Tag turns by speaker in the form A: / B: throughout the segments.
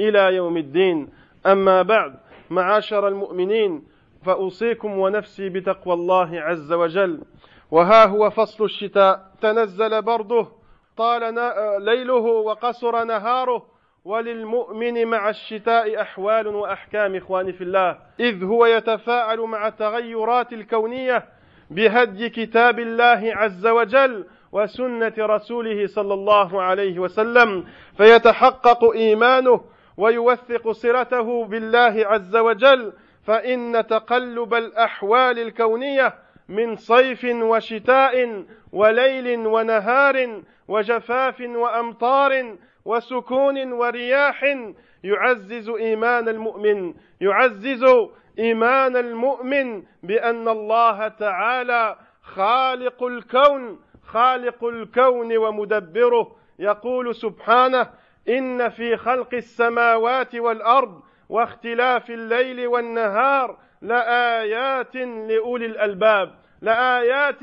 A: إلى يوم الدين. أما بعد معاشر المؤمنين فأوصيكم ونفسي بتقوى الله عز وجل. وها هو فصل الشتاء. تنزل برده طال ليله وقصر نهاره. وللمؤمن مع الشتاء أحوال وأحكام إخواني في الله. إذ هو يتفاعل مع التغيرات الكونية بهدي كتاب الله عز وجل وسنة رسوله صلى الله عليه وسلم. فيتحقق إيمانه ويوثق صلته بالله عز وجل فإن تقلب الأحوال الكونية من صيف وشتاء وليل ونهار وجفاف وأمطار وسكون ورياح يعزز إيمان المؤمن يعزز إيمان المؤمن بأن الله تعالى خالق الكون خالق الكون ومدبره. يقول سبحانه إن في خلق السماوات والأرض واختلاف الليل والنهار لآيات لأولي الألباب لآيات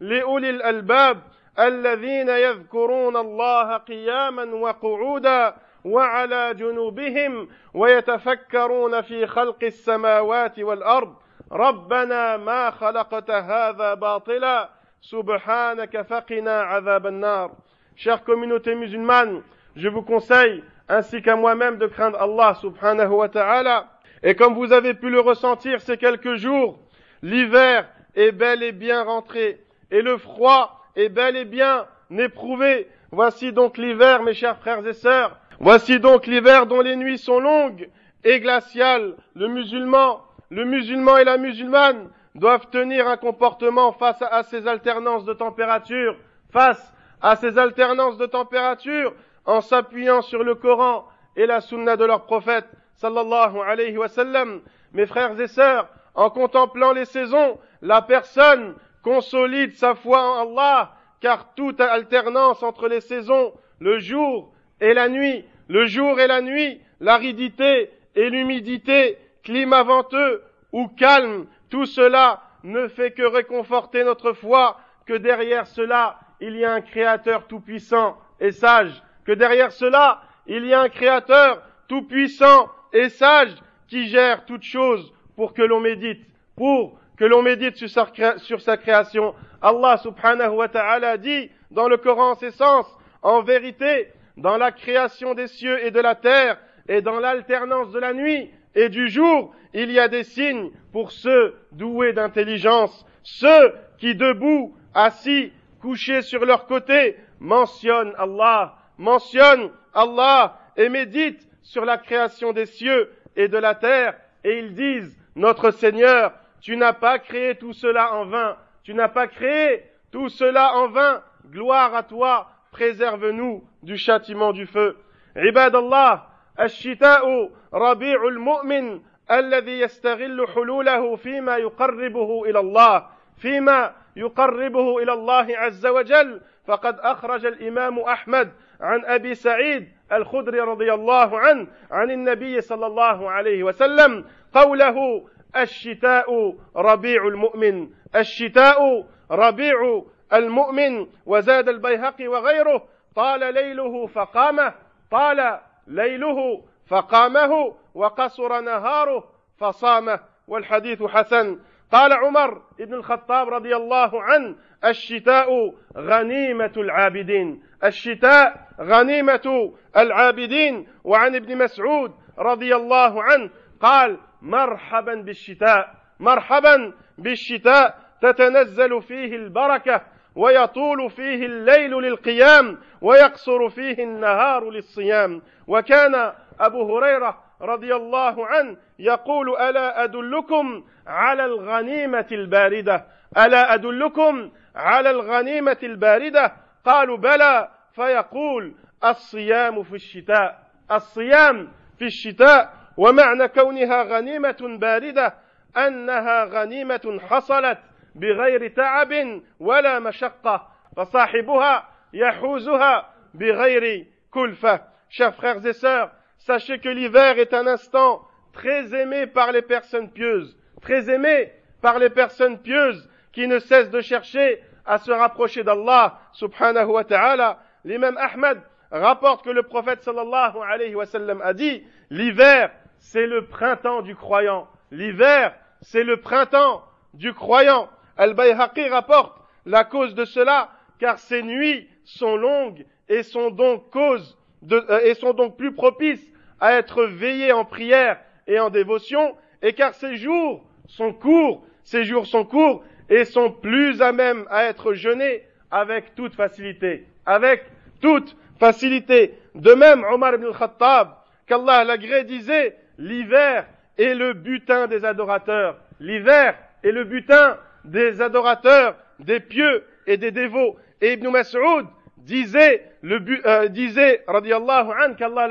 A: لأولي الألباب الذين يذكرون الله قياما وقعودا وعلى جنوبهم ويتفكرون في خلق السماوات والأرض. ربنا ما خلقت هذا باطلا سبحانك فقنا عذاب النار. Chère communauté musulmane, je vous conseille, ainsi qu'à moi-même, de craindre Allah subhanahu wa ta'ala. Et comme vous avez pu le ressentir ces quelques jours, l'hiver est bel et bien rentré, et le froid est bel et bien éprouvé. Voici donc l'hiver, mes chers frères et sœurs. Voici donc l'hiver dont les nuits sont longues et glaciales. Le musulman, le musulman et la musulmane doivent tenir un comportement face à, ces alternances de température, face à ces alternances de température, en s'appuyant sur le Coran et la sunna de leur prophète, sallallahu alayhi wa sallam. Mes frères et sœurs, en contemplant les saisons, la personne consolide sa foi en Allah, car toute alternance entre les saisons, le jour et la nuit, le jour et la nuit, l'aridité et l'humidité, climat venteux ou calme, tout cela ne fait que réconforter notre foi, que derrière cela, il y a un créateur tout-puissant et sage, que derrière cela, il y a un créateur tout-puissant et sage qui gère toutes choses pour que l'on médite, pour que l'on médite sur sa, création. Allah subhanahu wa ta'ala dit dans le Coran ses sens, en vérité, dans la création des cieux et de la terre, et dans l'alternance de la nuit et du jour, il y a des signes pour ceux doués d'intelligence, ceux qui debout, assis, couchés sur leur côté, mentionnent Allah, mentionnent Allah et méditent sur la création des cieux et de la terre, et ils disent, notre Seigneur, tu n'as pas créé tout cela en vain, tu n'as pas créé tout cela en vain, gloire à toi, préserve-nous du châtiment du feu. عباد الله الشتاء ربيع المؤمن الذي يستغل حلوله فيما يقربه الى الله فيما يقربه الى الله عز وجل فقد اخرج الامام احمد عن أبي سعيد الخدري رضي الله عنه عن النبي صلى الله عليه وسلم قوله الشتاء ربيع المؤمن الشتاء ربيع المؤمن وزاد البيهقي وغيره طال ليله فقامه طال ليله فقامه وقصر نهاره فصامه. والحديث حسن. قال عمر بن الخطاب رضي الله عنه الشتاء غنيمة العابدين. الشتاء غنيمة العابدين. وعن ابن مسعود رضي الله عنه قال مرحبا بالشتاء مرحبا بالشتاء. تتنزل فيه البركة ويطول فيه الليل للقيام ويقصر فيه النهار للصيام. وكان أبو هريرة رضي الله عنه يقول ألا أدلكم على الغنيمة الباردة؟ ألا أدلكم على الغنيمة الباردة؟ قالوا بلى. فيقول الصيام في الشتاء. الصيام في الشتاء ومعنى كونها غنيمة باردة أنها غنيمة حصلت بغير تعب ولا مشقة فصاحبها يحوزها بغير كلفة. Chers frères et sœurs, sachez que l'hiver est un instant très aimé par les personnes pieuses, très aimé par les personnes pieuses qui ne cessent de chercher à se rapprocher d'Allah subhanahu wa ta'ala. L'imam Ahmad rapporte que le prophète sallallahu alayhi wa sallam a dit, l'hiver, c'est le printemps du croyant. L'hiver, c'est le printemps du croyant. Al-Bayhaqi rapporte la cause de cela, car ces nuits sont longues et sont donc cause euh, et sont donc plus propices à être veillées en prière et en dévotion, et car ces jours sont courts, ces jours sont courts et sont plus à même à être jeûnés avec toute facilité, avec toute facilité. De même, Omar ibn al-Khattab, qu'Allah l'agré disait, l'hiver est le butin des adorateurs. L'hiver est le butin des adorateurs, des pieux et des dévots. Et Ibn Mas'ud disait, le euh, disait, radiallahu an, qu'Allah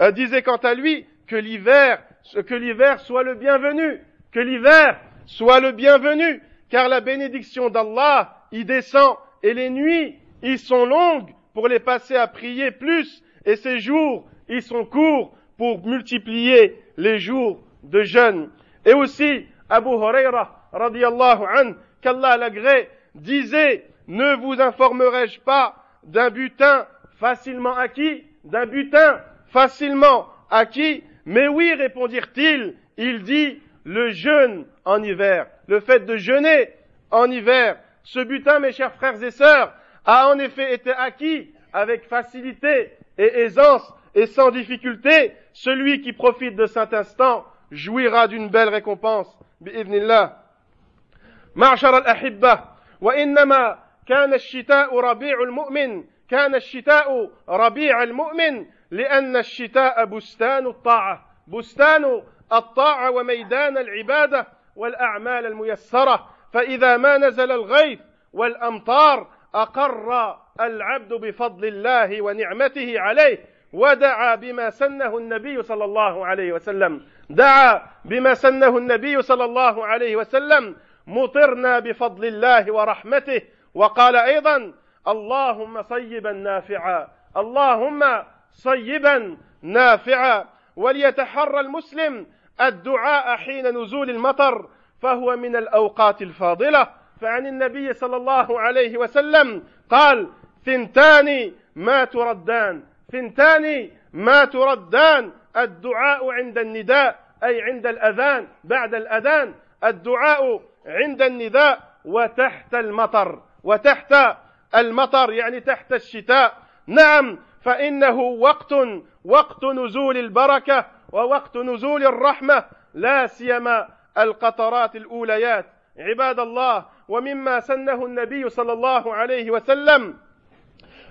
A: euh, disait quant à lui que l'hiver, que l'hiver soit le bienvenu, que l'hiver soit le bienvenu, car la bénédiction d'Allah y descend et les nuits y sont longues pour les passer à prier plus et ces jours y sont courts pour multiplier les jours de jeûne. Et aussi, Abu Huraira, radiallahu an, qu'Allah l'agré, disait, ne vous informerai-je pas d'un butin facilement acquis, d'un butin facilement acquis, mais oui, répondirent-ils, il dit, le jeûne en hiver, le fait de jeûner en hiver. Ce butin, mes chers frères et sœurs, a en effet été acquis avec facilité et aisance et sans difficulté. Celui qui profite de cet instant jouira d'une belle récompense. بإذن الله معشر الأحبة وإنما كان الشتاء ربيع المؤمن كان الشتاء ربيع المؤمن لأن الشتاء بستان الطاعة بستان الطاعة وميدان العبادة والأعمال الميسرة. فإذا ما نزل الغيث والأمطار أقر العبد بفضل الله ونعمته عليه ودعا بما سنه النبي صلى الله عليه وسلم. دعا بما سنه النبي صلى الله عليه وسلم مطرنا بفضل الله ورحمته وقال أيضا اللهم صيبا نافعا اللهم صيبا نافعا. وليتحرى المسلم الدعاء حين نزول المطر فهو من الأوقات الفاضلة. فعن النبي صلى الله عليه وسلم قال ثنتان ما تردان ثنتان ما تردان. الدعاء عند النداء أي عند الأذان بعد الأذان. الدعاء عند النداء وتحت المطر. وتحت المطر يعني تحت الشتاء. نعم فإنه وقت وقت نزول البركة ووقت نزول الرحمة لا سيما القطرات الأوليات. عباد الله ومما سنه النبي صلى الله عليه وسلم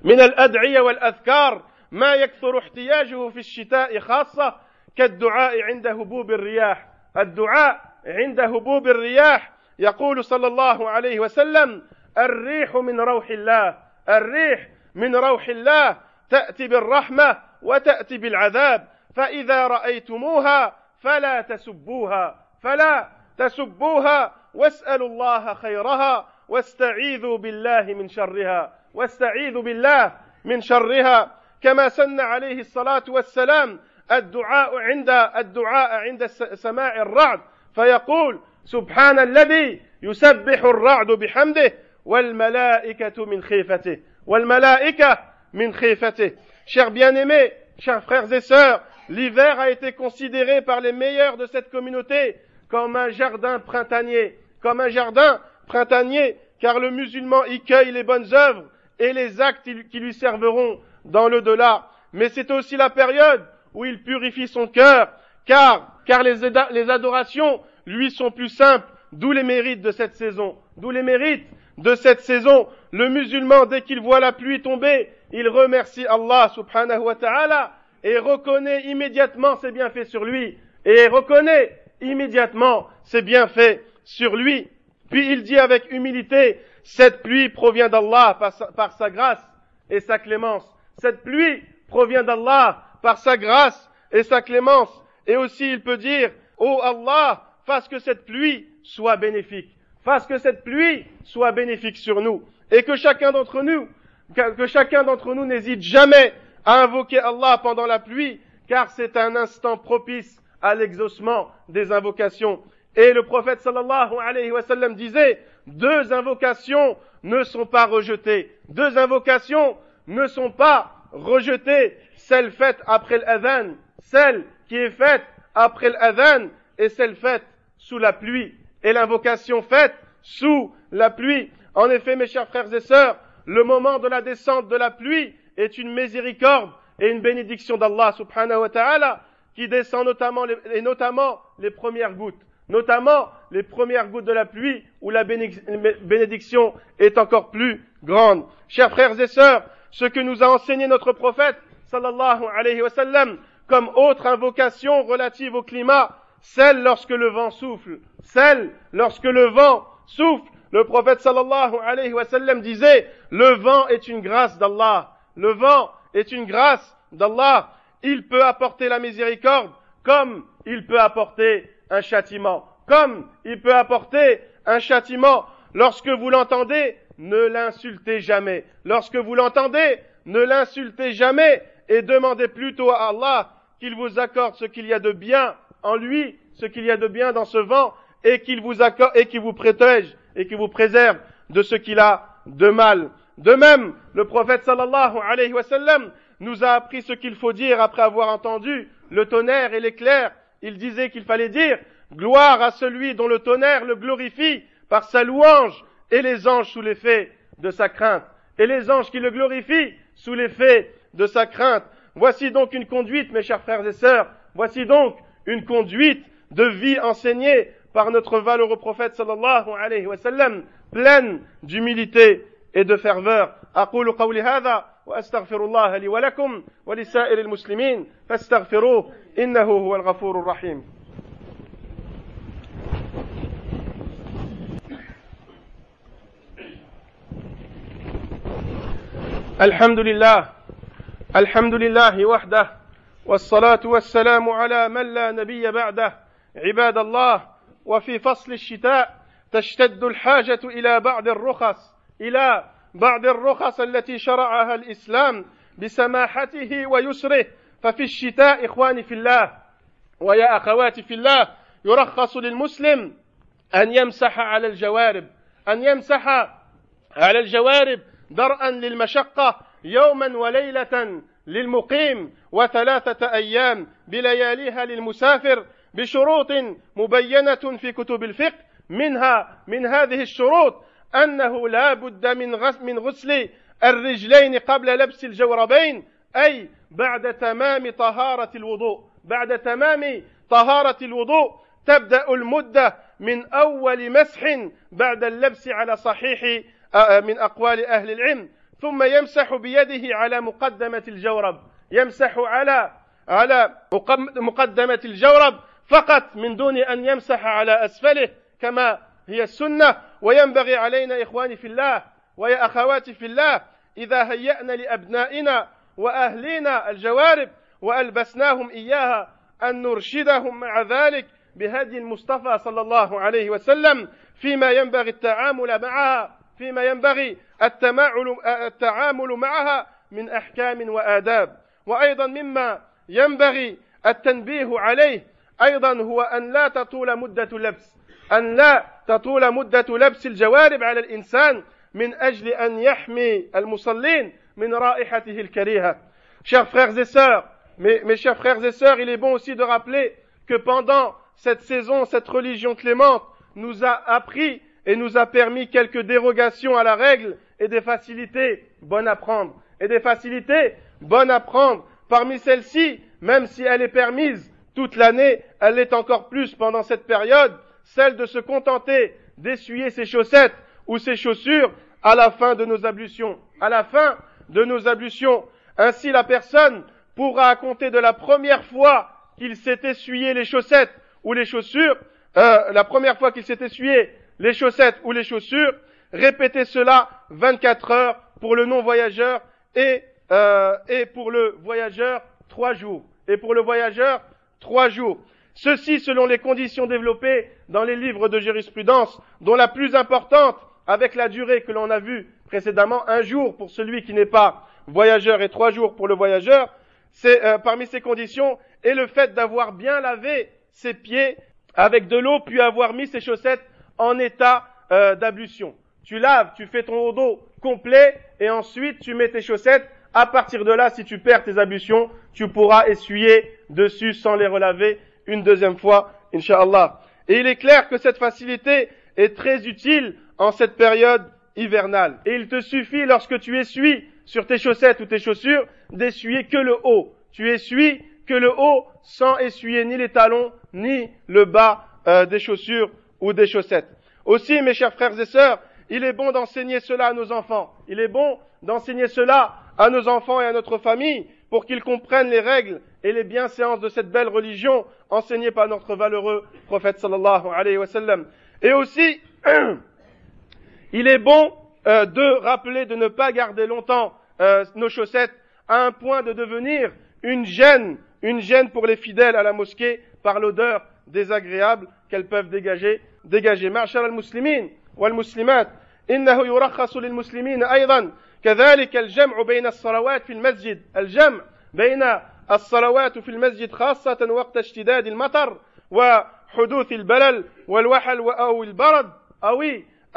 A: من الأدعية والأذكار ما يكثر احتياجه في الشتاء خاصة كالدعاء عند هبوب الرياح. الدعاء عند هبوب الرياح يقول صلى الله عليه وسلم الريح من روح الله. الريح من روح الله. تأتي بالرحمة وتأتي بالعذاب. فإذا رأيتموها فلا تسبوها. فلا تسبوها. واسألوا الله خيرها. واستعيذوا بالله من شرها. واستعيذوا بالله من شرها. كما سن عليه الصلاة والسلام الدعاء عند الدعاء عند سماع الرعد. فيقول سبحان الذي يسبح الرعد بحمده والملائكه من خيفته والملائكه من خيفته chers bien-aimés chers frères et sœurs l'hiver a été considéré par les meilleurs de cette communauté comme un jardin printanier comme un jardin printanier car le musulman y cueille les bonnes œuvres et les actes qui lui serviront dans le delà. Mais c'est aussi la période où il purifie son cœur, car, car les, les adorations lui sont plus simples, d'où les mérites de cette saison, d'où les mérites de cette saison. Le musulman, dès qu'il voit la pluie tomber, il remercie Allah subhanahu wa ta'ala et reconnaît immédiatement ses bienfaits sur lui, et reconnaît immédiatement ses bienfaits sur lui. Puis il dit avec humilité, cette pluie provient d'Allah par, sa grâce et sa clémence. Cette pluie provient d'Allah par sa grâce et sa clémence. Et aussi il peut dire, oh Allah, fasse que cette pluie soit bénéfique. Fasse que cette pluie soit bénéfique sur nous. Et que chacun d'entre nous, que chacun d'entre nous n'hésite jamais à invoquer Allah pendant la pluie, car c'est un instant propice à l'exaucement des invocations. Et le prophète sallallahu alayhi wa sallam disait, deux invocations ne sont pas rejetées. Deux invocations ne sont pas rejetées. Celle faite après l'adhan, celle qui est faite après l'adhan et celle faite sous la pluie. Et l'invocation faite sous la pluie. En effet, mes chers frères et sœurs, le moment de la descente de la pluie est une miséricorde et une bénédiction d'Allah subhanahu wa ta'ala qui descend notamment et notamment les premières gouttes notamment les premières gouttes de la pluie où la bénédiction est encore plus grande. Chers frères et sœurs, ce que nous a enseigné notre prophète sallallahu alayhi wa sallam comme autre invocation relative au climat, celle lorsque le vent souffle, celle lorsque le vent souffle. Le prophète sallallahu alayhi wa sallam disait, le vent est une grâce d'Allah. Le vent est une grâce d'Allah. Il peut apporter la miséricorde comme il peut apporter un châtiment. Comme il peut apporter un châtiment. Lorsque vous l'entendez, ne l'insultez jamais. Lorsque vous l'entendez, ne l'insultez jamais et demandez plutôt à Allah qu'il vous accorde ce qu'il y a de bien en lui, ce qu'il y a de bien dans ce vent et qu'il vous accorde et qu'il vous protège et qu'il vous préserve de ce qu'il a de mal. De même, le prophète sallallahu alayhi wa sallam nous a appris ce qu'il faut dire après avoir entendu le tonnerre et l'éclair il disait qu'il fallait dire gloire à celui dont le tonnerre le glorifie par sa louange et les anges sous l'effet de sa crainte. Et les anges qui le glorifient sous l'effet de sa crainte. Voici donc une conduite, mes chers frères et sœurs, voici donc une conduite de vie enseignée par notre valeureux prophète sallallahu alayhi wa sallam, pleine d'humilité et de ferveur. وأستغفر الله لي ولكم ولسائر المسلمين. فاستغفروه إنه هو الغفور الرحيم. الحمد لله الحمد لله وحده والصلاة والسلام على من لا نبي بعده. عباد الله وفي فصل الشتاء تشتد الحاجة إلى بعض الرخص إلى بعض الرخص التي شرعها الإسلام بسماحته ويسره. ففي الشتاء إخواني في الله ويا أخواتي في الله يرخص للمسلم أن يمسح على الجوارب أن يمسح على الجوارب درءا للمشقة يوما وليلة للمقيم وثلاثة أيام بلياليها للمسافر. بشروط مبينة في كتب الفقه منها من هذه الشروط أنه لا بد من من غسل الرجلين قبل لبس الجوربين أي بعد تمام طهارة الوضوء. بعد تمام طهارة الوضوء تبدأ المدة من أول مسح بعد اللبس على صحيح من أقوال أهل العلم. ثم يمسح بيده على مقدمة الجورب. يمسح على على مقدمة الجورب. فقط من دون أن يمسح على أسفله كما هي السنة. وينبغي علينا إخواني في الله ويا أخواتي في الله إذا هيأنا لأبنائنا وأهلينا الجوارب وألبسناهم إياها أن نرشدهم مع ذلك بهدي المصطفى صلى الله عليه وسلم فيما ينبغي التعامل معها فيما ينبغي التعامل معها من أحكام وآداب. وأيضا مما ينبغي التنبيه عليه أيضا هو أن لا تطول مدة لبس أن لا تطول مدة لبس الجوارب على الإنسان من أجل أن يحمي المصلين من رائحته الكريهة Chers frères et sœurs, mes, mes chers frères et sœurs, il est bon aussi de rappeler que pendant cette saison, cette religion clémente nous a appris et nous a permis quelques dérogations à la règle et des facilités bonnes à prendre. Et des facilités bonnes à prendre. Parmi celles-ci, même si elle est permise toute l'année, elle l'est encore plus pendant cette période, celle de se contenter d'essuyer ses chaussettes ou ses chaussures à la fin de nos ablutions. À la fin de nos ablutions. Ainsi la personne pourra compter de la première fois qu'il s'est essuyé les chaussettes ou les chaussures, euh, la première fois qu'il s'est essuyé les chaussettes ou les chaussures, répéter cela 24 heures pour le non-voyageur euh, et pour le voyageur trois jours. et pour le voyageur, trois jours. Ceci selon les conditions développées dans les livres de jurisprudence, dont la plus importante, avec la durée que l'on a vue précédemment, un jour pour celui qui n'est pas voyageur et trois jours pour le voyageur, c'est euh, parmi ces conditions, est le fait d'avoir bien lavé ses pieds avec de l'eau, puis avoir mis ses chaussettes en état euh, d'ablution. Tu laves, tu fais ton dos complet, et ensuite tu mets tes chaussettes. À partir de là, si tu perds tes ablutions, tu pourras essuyer dessus sans les relaver une deuxième fois, inshallah. Et il est clair que cette facilité est très utile en cette période hivernale. Et il te suffit, lorsque tu essuies sur tes chaussettes ou tes chaussures, d'essuyer que le haut. Tu essuies que le haut sans essuyer ni les talons ni le bas euh, des chaussures ou des chaussettes. Aussi, mes chers frères et sœurs, il est bon d'enseigner cela à nos enfants. Il est bon d'enseigner cela à nos enfants et à notre famille pour qu'ils comprennent les règles et les bienséances de cette belle religion enseignée par notre valeureux prophète sallallahu alayhi wasallam. Et aussi, il est bon euh, de rappeler de ne pas garder longtemps euh, nos chaussettes à un point de devenir une gêne, une gêne pour les fidèles à la mosquée par l'odeur désagréable qu'elles peuvent dégager, dégager. al-muslimin wal-muslimat, innahu yurakhasu lil-muslimin. كذلك الجمع بين الصلوات في المسجد الجمع بين الصلوات في المسجد خاصة وقت اشتداد المطر وحدوث البلل والوحل أو البرد أو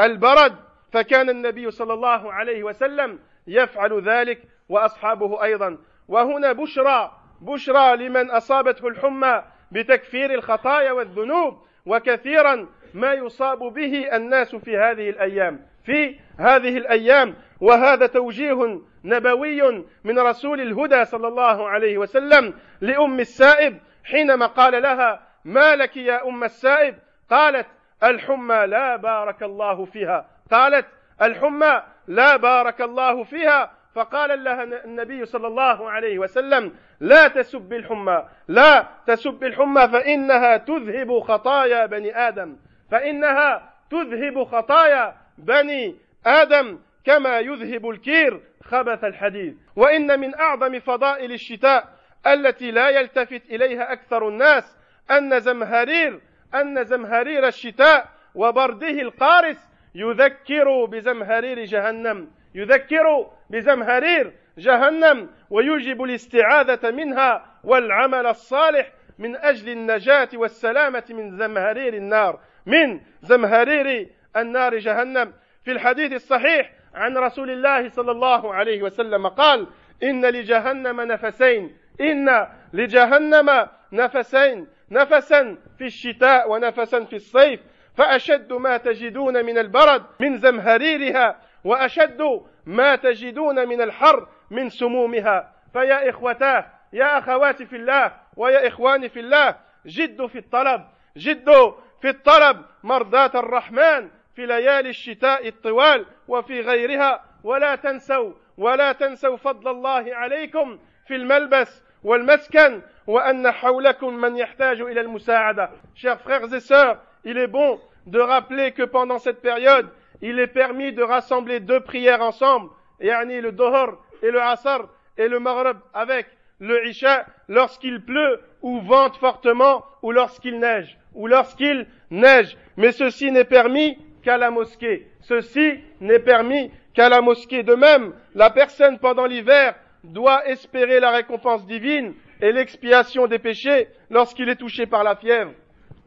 A: البرد. فكان النبي صلى الله عليه وسلم يفعل ذلك وأصحابه أيضا. وهنا بشرى بشرى لمن أصابته الحمى بتكفير الخطايا والذنوب وكثيرا ما يصاب به الناس في هذه الأيام في هذه الأيام. وهذا توجيه نبوي من رسول الهدى صلى الله عليه وسلم لأم السائب حينما قال لها ما لك يا أم السائب؟ قالت الحمى لا بارك الله فيها. قالت الحمى لا بارك الله فيها؟ فقال لها النبي صلى الله عليه وسلم لا تسب الحمى لا تسب الحمى فإنها تذهب خطايا بني آدم فإنها تذهب خطايا بني آدم كما يذهب الكير خبث الحديد. وإن من أعظم فضائل الشتاء التي لا يلتفت إليها أكثر الناس أن زمهرير أن زمهرير الشتاء وبرده القارس يذكر بزمهرير جهنم يذكر بزمهرير جهنم ويوجب الاستعاذة منها والعمل الصالح من أجل النجاة والسلامة من زمهرير النار من زمهرير النار جهنم. في الحديث الصحيح عن رسول الله صلى الله عليه وسلم قال إن لجهنم نفسين إن لجهنم نفسين نفسا في الشتاء ونفسا في الصيف فأشد ما تجدون من البرد من زمهريرها وأشد ما تجدون من الحر من سمومها. فيا إخوتاه يا أخواتي في الله ويا إخواني في الله جدوا في الطلب جدوا في الطلب مرضاة الرحمن. في ليالي الشتاء الطوال وفي غيرها ولا تنسوا ولا تنسوا فضل الله عليكم في الملبس والمسكن وأن حولكم من يحتاج إلى المساعدة Chers frères et sœurs, il est bon de rappeler que pendant cette période, il est permis de rassembler deux prières ensemble, yani le Dohor et le Asr et le Maghrib avec le Isha lorsqu'il pleut ou vente fortement ou lorsqu'il neige ou lorsqu'il neige. Mais ceci n'est permis qu'à la mosquée. Ceci n'est permis qu'à la mosquée. De même, la personne pendant l'hiver doit espérer la récompense divine et l'expiation des péchés lorsqu'il est touché par la fièvre.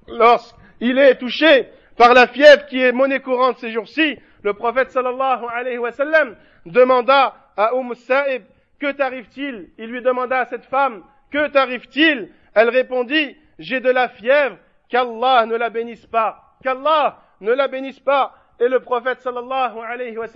A: Lorsqu'il est touché par la fièvre qui est monnaie courante ces jours-ci, le prophète sallallahu alayhi wa sallam demanda à Umm Sa'ib, que t'arrive-t-il? Il lui demanda à cette femme, que t'arrive-t-il? Elle répondit, j'ai de la fièvre, qu'Allah ne la bénisse pas, qu'Allah ne la bénisse pas. Et le prophète sallallahu alayhi wa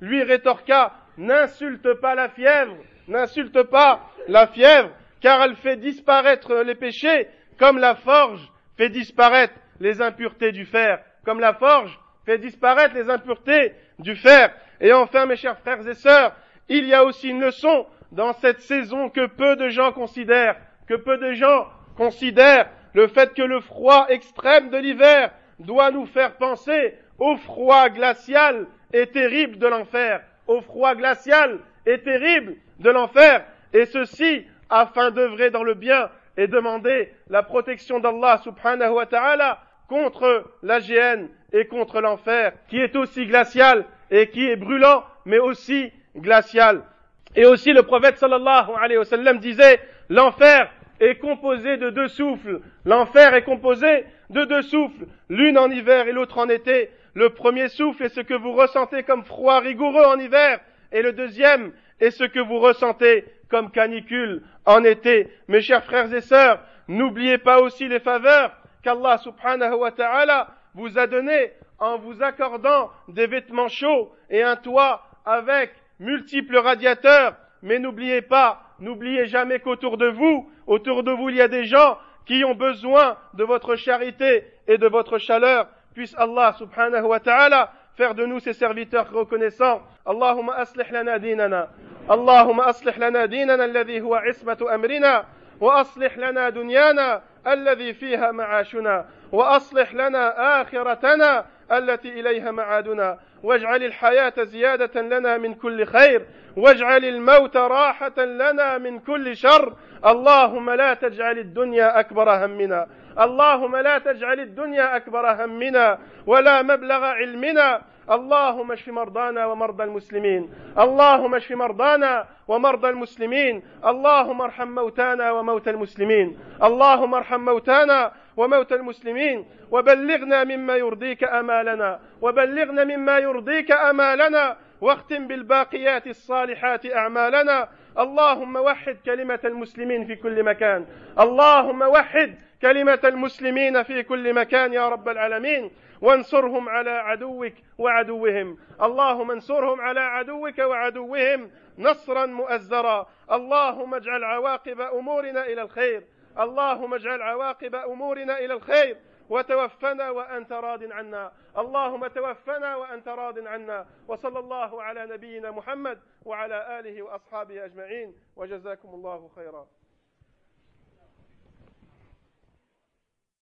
A: lui rétorqua, n'insulte pas la fièvre, n'insulte pas la fièvre, car elle fait disparaître les péchés comme la forge fait disparaître les impuretés du fer, comme la forge fait disparaître les impuretés du fer. Et enfin, mes chers frères et sœurs, il y a aussi une leçon dans cette saison que peu de gens considèrent, que peu de gens considèrent le fait que le froid extrême de l'hiver doit nous faire penser au froid glacial et terrible de l'enfer, au froid glacial et terrible de l'enfer, et ceci afin d'œuvrer dans le bien et demander la protection d'Allah subhanahu wa ta'ala contre la géhenne et contre l'enfer, qui est aussi glacial et qui est brûlant, mais aussi glacial. Et aussi le prophète sallallahu alayhi wa sallam disait, l'enfer est composé de deux souffles. L'enfer est composé de deux souffles, l'une en hiver et l'autre en été. Le premier souffle est ce que vous ressentez comme froid rigoureux en hiver, et le deuxième est ce que vous ressentez comme canicule en été. Mes chers frères et sœurs, n'oubliez pas aussi les faveurs qu'Allah subhanahu wa ta'ala vous a données en vous accordant des vêtements chauds et un toit avec multiples radiateurs. Mais n'oubliez pas, n'oubliez jamais qu'autour de vous, autour de vous, il y a des gens qui ont besoin de votre charité et de votre chaleur. Puisse Allah subhanahu wa ta'ala faire de nous ses serviteurs reconnaissants. Allahumma aslih lana dinana. اللهم أصلح لنا ديننا الذي هو عصمة أمرنا وأصلح لنا دنيانا الذي فيها معاشنا وأصلح لنا آخرتنا التي إليها معادنا. واجعل الحياة زيادة لنا من كل خير. واجعل الموت راحة لنا من كل شر. اللهم لا تجعل الدنيا أكبر همنا. اللهم لا تجعل الدنيا أكبر همنا. ولا مبلغ علمنا. اللهم اشف مرضانا ومرضى المسلمين. اللهم اشف مرضانا ومرضى المسلمين. اللهم ارحم موتانا وموتى المسلمين. اللهم ارحم موتانا وموتى المسلمين وبلغنا مما يرضيك أمالنا وبلغنا مما يرضيك أمالنا واختم بالباقيات الصالحات أعمالنا. اللهم وحد كلمة المسلمين في كل مكان. اللهم وحد كلمة المسلمين في كل مكان يا رب العالمين. وانصرهم على عدوك وعدوهم. اللهم انصرهم على عدوك وعدوهم نصرا مؤزرا. اللهم اجعل عواقب أمورنا إلى الخير. اللهم اجعل عواقب أمورنا إلى الخير وتوفنا وأنت راض عنا. اللهم توفنا وأنت راض عنا. وصلى الله على نبينا محمد وعلى آله وأصحابه أجمعين. وجزاكم الله خيرا.